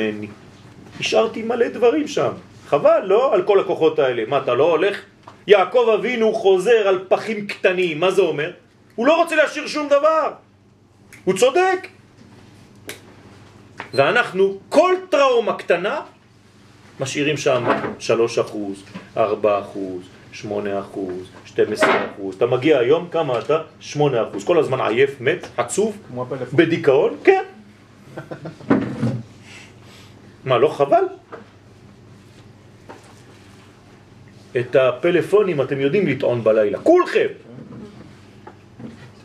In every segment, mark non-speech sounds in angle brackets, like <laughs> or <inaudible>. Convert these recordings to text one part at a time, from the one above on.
ממני. השארתי מלא דברים שם. חבל, לא? על כל הכוחות האלה. מה, אתה לא הולך? יעקב אבינו חוזר על פחים קטנים, מה זה אומר? הוא לא רוצה להשאיר שום דבר. הוא צודק. ואנחנו, כל טראומה קטנה, משאירים שם 3 אחוז, 4 אחוז, 8 אחוז, 12 אחוז. אתה מגיע היום, כמה אתה? 8 אחוז. כל הזמן עייף, מת, עצוב, בדיכאון, כן. מה, לא חבל? את הפלאפונים אתם יודעים לטעון בלילה, כולכם.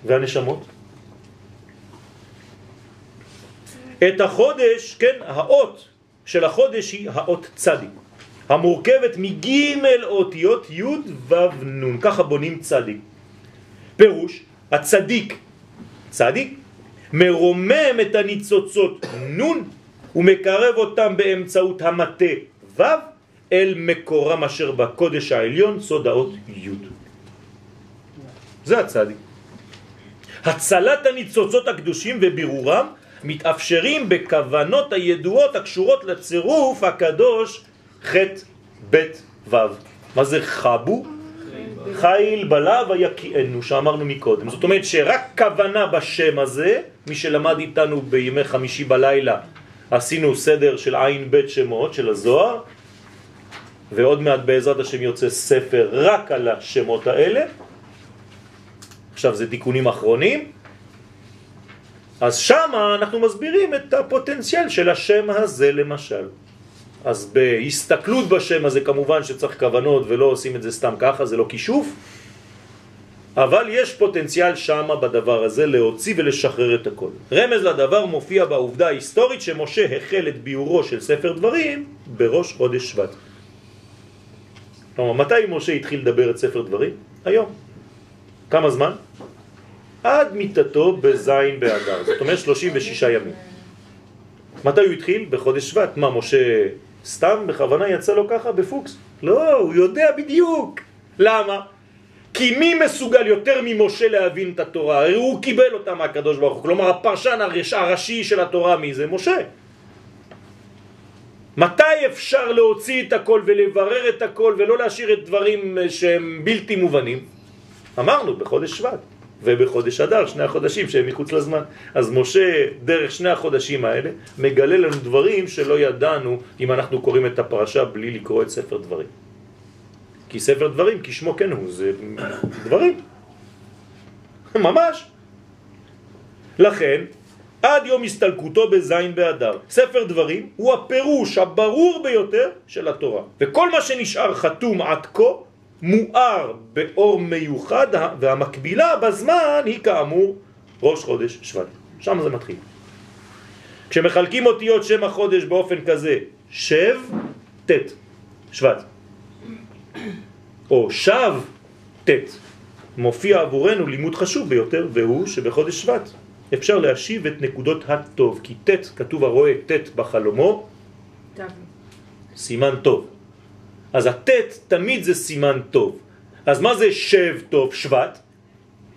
והנשמות? את החודש, כן, האות של החודש היא האות צדי, המורכבת מג' אותיות י' ו' נ', ככה בונים צדי. פירוש, הצדיק, צדיק, מרומם את הניצוצות נ' ומקרב אותם באמצעות המטה ו' אל מקורם אשר בקודש העליון סוד האות י'. זה הצדיק. הצלת הניצוצות הקדושים ובירורם מתאפשרים בכוונות הידועות הקשורות לצירוף הקדוש ח' ב' ו'. מה זה חבו? חיל בלה ויקיענו, שאמרנו מקודם. זאת אומרת שרק כוונה בשם הזה, מי שלמד איתנו בימי חמישי בלילה, עשינו סדר של עין בית שמות של הזוהר, ועוד מעט בעזרת השם יוצא ספר רק על השמות האלה. עכשיו זה תיקונים אחרונים. אז שם אנחנו מסבירים את הפוטנציאל של השם הזה למשל. אז בהסתכלות בשם הזה כמובן שצריך כוונות ולא עושים את זה סתם ככה, זה לא כישוף, אבל יש פוטנציאל שם בדבר הזה להוציא ולשחרר את הכל. רמז לדבר מופיע בעובדה ההיסטורית שמשה החל את ביורו של ספר דברים בראש חודש שבט. כלומר, מתי משה התחיל לדבר את ספר דברים? היום. כמה זמן? עד מיטתו בזין באדר, זאת אומרת 36 ימים. מתי הוא התחיל? בחודש שבט. מה, משה סתם בכוונה יצא לו ככה בפוקס? לא, הוא יודע בדיוק. למה? כי מי מסוגל יותר ממשה להבין את התורה? הרי הוא קיבל אותה מהקדוש ברוך הוא. כלומר, הפרשן הראשי של התורה מי זה? משה. מתי אפשר להוציא את הכל ולברר את הכל ולא להשאיר את דברים שהם בלתי מובנים? אמרנו, בחודש שבט ובחודש אדר, שני החודשים שהם מחוץ לזמן. אז משה, דרך שני החודשים האלה, מגלה לנו דברים שלא ידענו אם אנחנו קוראים את הפרשה בלי לקרוא את ספר דברים. כי ספר דברים, כשמו כן הוא, זה דברים. ממש. לכן, עד יום הסתלקותו בזין באדר. ספר דברים הוא הפירוש הברור ביותר של התורה. וכל מה שנשאר חתום עד כה מואר באור מיוחד והמקבילה בזמן היא כאמור ראש חודש שבט. שם זה מתחיל. כשמחלקים אותיות שם החודש באופן כזה, שב, תת, שבט. או שב, תת. מופיע עבורנו לימוד חשוב ביותר, והוא שבחודש שבט אפשר להשיב את נקודות הטוב, כי ט', כתוב הרואה ט' בחלומו, סימן טוב. אז הט' תמיד זה סימן טוב. אז מה זה שב טוב, שבט?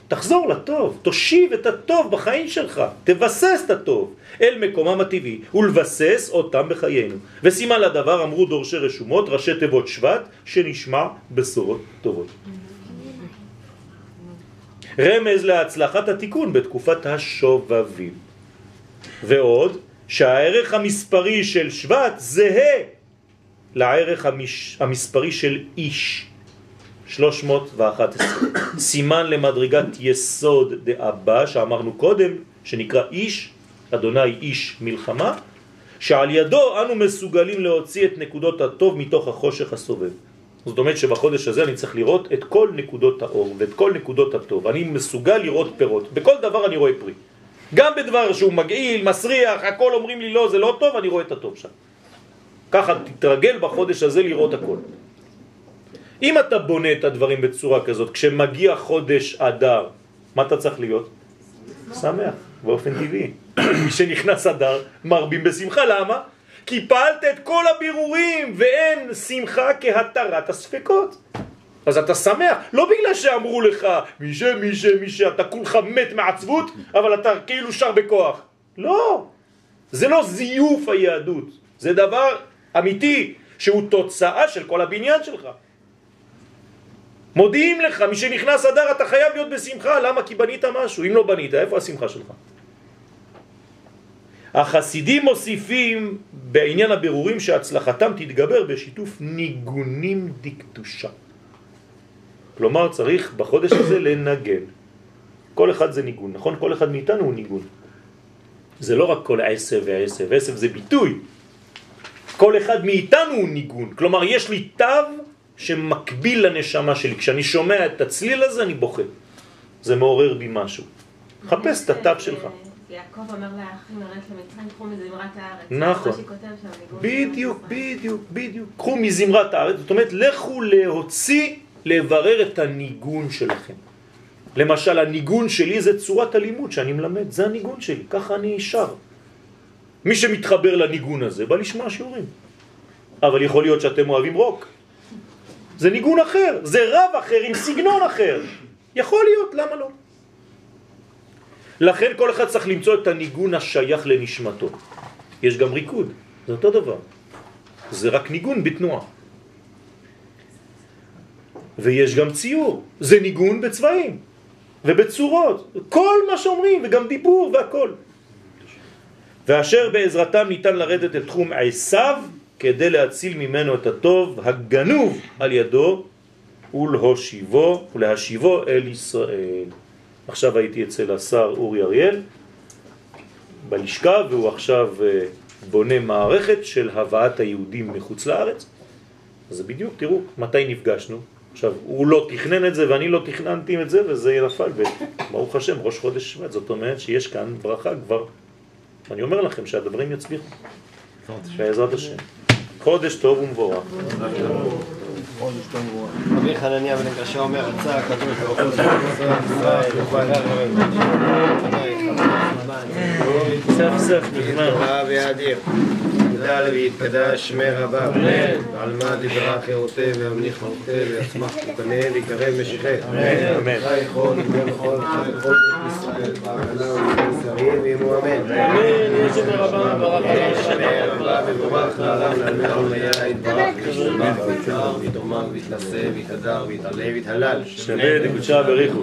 תחזור לטוב, תושיב את הטוב בחיים שלך, תבסס את הטוב אל מקומם הטבעי ולבסס אותם בחיינו. וסימן לדבר אמרו דורשי רשומות, ראשי תיבות שבט, שנשמע בשורות טובות. רמז להצלחת התיקון בתקופת השובבים. ועוד, שהערך המספרי של שבט זהה לערך המש... המספרי של איש, 311. סימן למדרגת יסוד דאבא שאמרנו קודם, שנקרא איש, אדוני איש מלחמה, שעל ידו אנו מסוגלים להוציא את נקודות הטוב מתוך החושך הסובב. זאת אומרת שבחודש הזה אני צריך לראות את כל נקודות האור ואת כל נקודות הטוב. אני מסוגל לראות פירות. בכל דבר אני רואה פרי. גם בדבר שהוא מגעיל, מסריח, הכל אומרים לי לא, זה לא טוב, אני רואה את הטוב שם. ככה תתרגל בחודש הזה לראות הכל. אם אתה בונה את הדברים בצורה כזאת, כשמגיע חודש אדר, מה אתה צריך להיות? שמח, באופן טבעי. מי שנכנס אדר, מרבים בשמחה, למה? כי פעלת את כל הבירורים ואין שמחה כהתרת הספקות. אז אתה שמח, לא בגלל שאמרו לך מי ש, מי ש, מי ש, אתה כולך מת מעצבות, אבל אתה כאילו שר בכוח. לא, זה לא זיוף היהדות. זה דבר אמיתי שהוא תוצאה של כל הבניין שלך. מודיעים לך, מי שנכנס אדר אתה חייב להיות בשמחה, למה? כי בנית משהו, אם לא בנית, איפה השמחה שלך? החסידים מוסיפים בעניין הבירורים שהצלחתם תתגבר בשיתוף ניגונים דקדושה. כלומר צריך בחודש הזה לנגן. כל אחד זה ניגון, נכון? כל אחד מאיתנו הוא ניגון. זה לא רק כל עשב ועשב, עשב זה ביטוי. כל אחד מאיתנו הוא ניגון. כלומר, יש לי תו שמקביל לנשמה שלי. כשאני שומע את הצליל הזה, אני בוכה. זה מעורר בי משהו. חפש את התו שלך. יעקב אומר לאחים לרדת למצרים, קחו מזמרת הארץ. נכון. בדיוק, בדיוק, בדיוק. קחו מזמרת הארץ, זאת אומרת, לכו להוציא, לברר את הניגון שלכם. למשל, הניגון שלי זה צורת הלימוד שאני מלמד, זה הניגון שלי, ככה אני שר. מי שמתחבר לניגון הזה בא לשמוע שיעורים. אבל יכול להיות שאתם אוהבים רוק. זה ניגון אחר, זה רב אחר עם סגנון אחר. יכול להיות, למה לא? לכן כל אחד צריך למצוא את הניגון השייך לנשמתו. יש גם ריקוד, זה אותו דבר. זה רק ניגון בתנועה. ויש גם ציור, זה ניגון בצבעים ובצורות, כל מה שאומרים, וגם דיבור והכל. ואשר בעזרתם ניתן לרדת אל תחום עשיו כדי להציל ממנו את הטוב הגנוב על ידו ולהושיבו, ולהשיבו אל ישראל. עכשיו הייתי אצל השר אורי אריאל בלשכה והוא עכשיו אה, בונה מערכת של הבאת היהודים מחוץ לארץ. אז בדיוק, תראו, מתי נפגשנו? עכשיו, הוא לא תכנן את זה ואני לא תכננתי את זה וזה נפל, וברוך השם, ראש חודש שבט, זאת אומרת שיש כאן ברכה כבר. אני אומר לכם שהדברים יצליחו, בעזרת השם. חודש טוב ומבורך. רבי חנניה בן קשה אומר, רצה הקדוש ברוך הוא ישראל, סף סף נגמר. ויאדיר. יגדל ויתקדש שמי רבה, ועל מה דיברה חירותי והמניח מרותי ויצמח תוקנה ויקרב משיחי. אמן. חי יכול ובן חול, חי בית ישראל, בהגנה ובכל שרים ואמו אמן. אמן, יש את הרבה ברכה. שמי רבה מבורך לעולם לעלמי עולמיה יתברך וישתבח ויתקר ויתאמר ויתנשא ויתהדר ויתעלה ויתהלל. שווה דקודשה בריחו.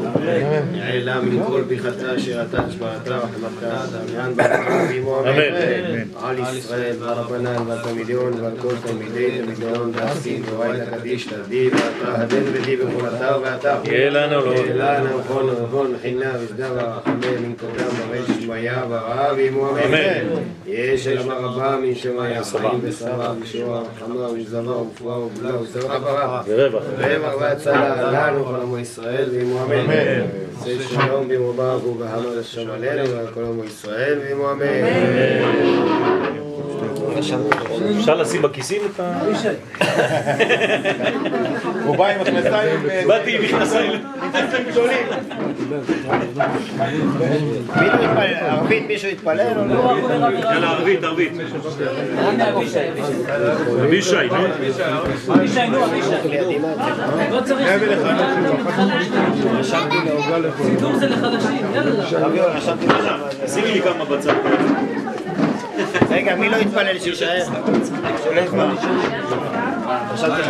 יעלה מכל פיחתה שירתה תשמעתה וחמתה דמיין ואמו אמן. על ישראל והרבנן והתלמידיון ועל כל תלמידי תלמידיון ועשין ואורייתא קדיש תרדי ואתה הדן ודי בכל אתר ואתר. יהיה לנו לא. יהיה לנו נכון ונבון חינה ושדה ורחמי מן קודם ורש שמיה ורעה ואמו אמן. יש אל אמר רבה מן שמיה חיים ושרה ושורה וחמה ושזבה ופואה ובלה ושרה ברכה. ורווח. רבע והצלה לנו ולעמו ישראל ואמו אמן. עשה שלום ברוך ובהמה לשם עלינו ועל כל עמו ישראל ואמו אמן. אפשר לשים בכיסים את ה... <laughs> הוא בא עם מכנסיים אה, באתי עם מכנסיים. גדולים. ערבית מישהו התפלל או לא? יאללה, ערבית, ערבית. אבישי, נו. לא צריך סידור זה לחלשים, יאללה. שימי לי כמה בצד. רגע, מי לא יזמן. חשבתי.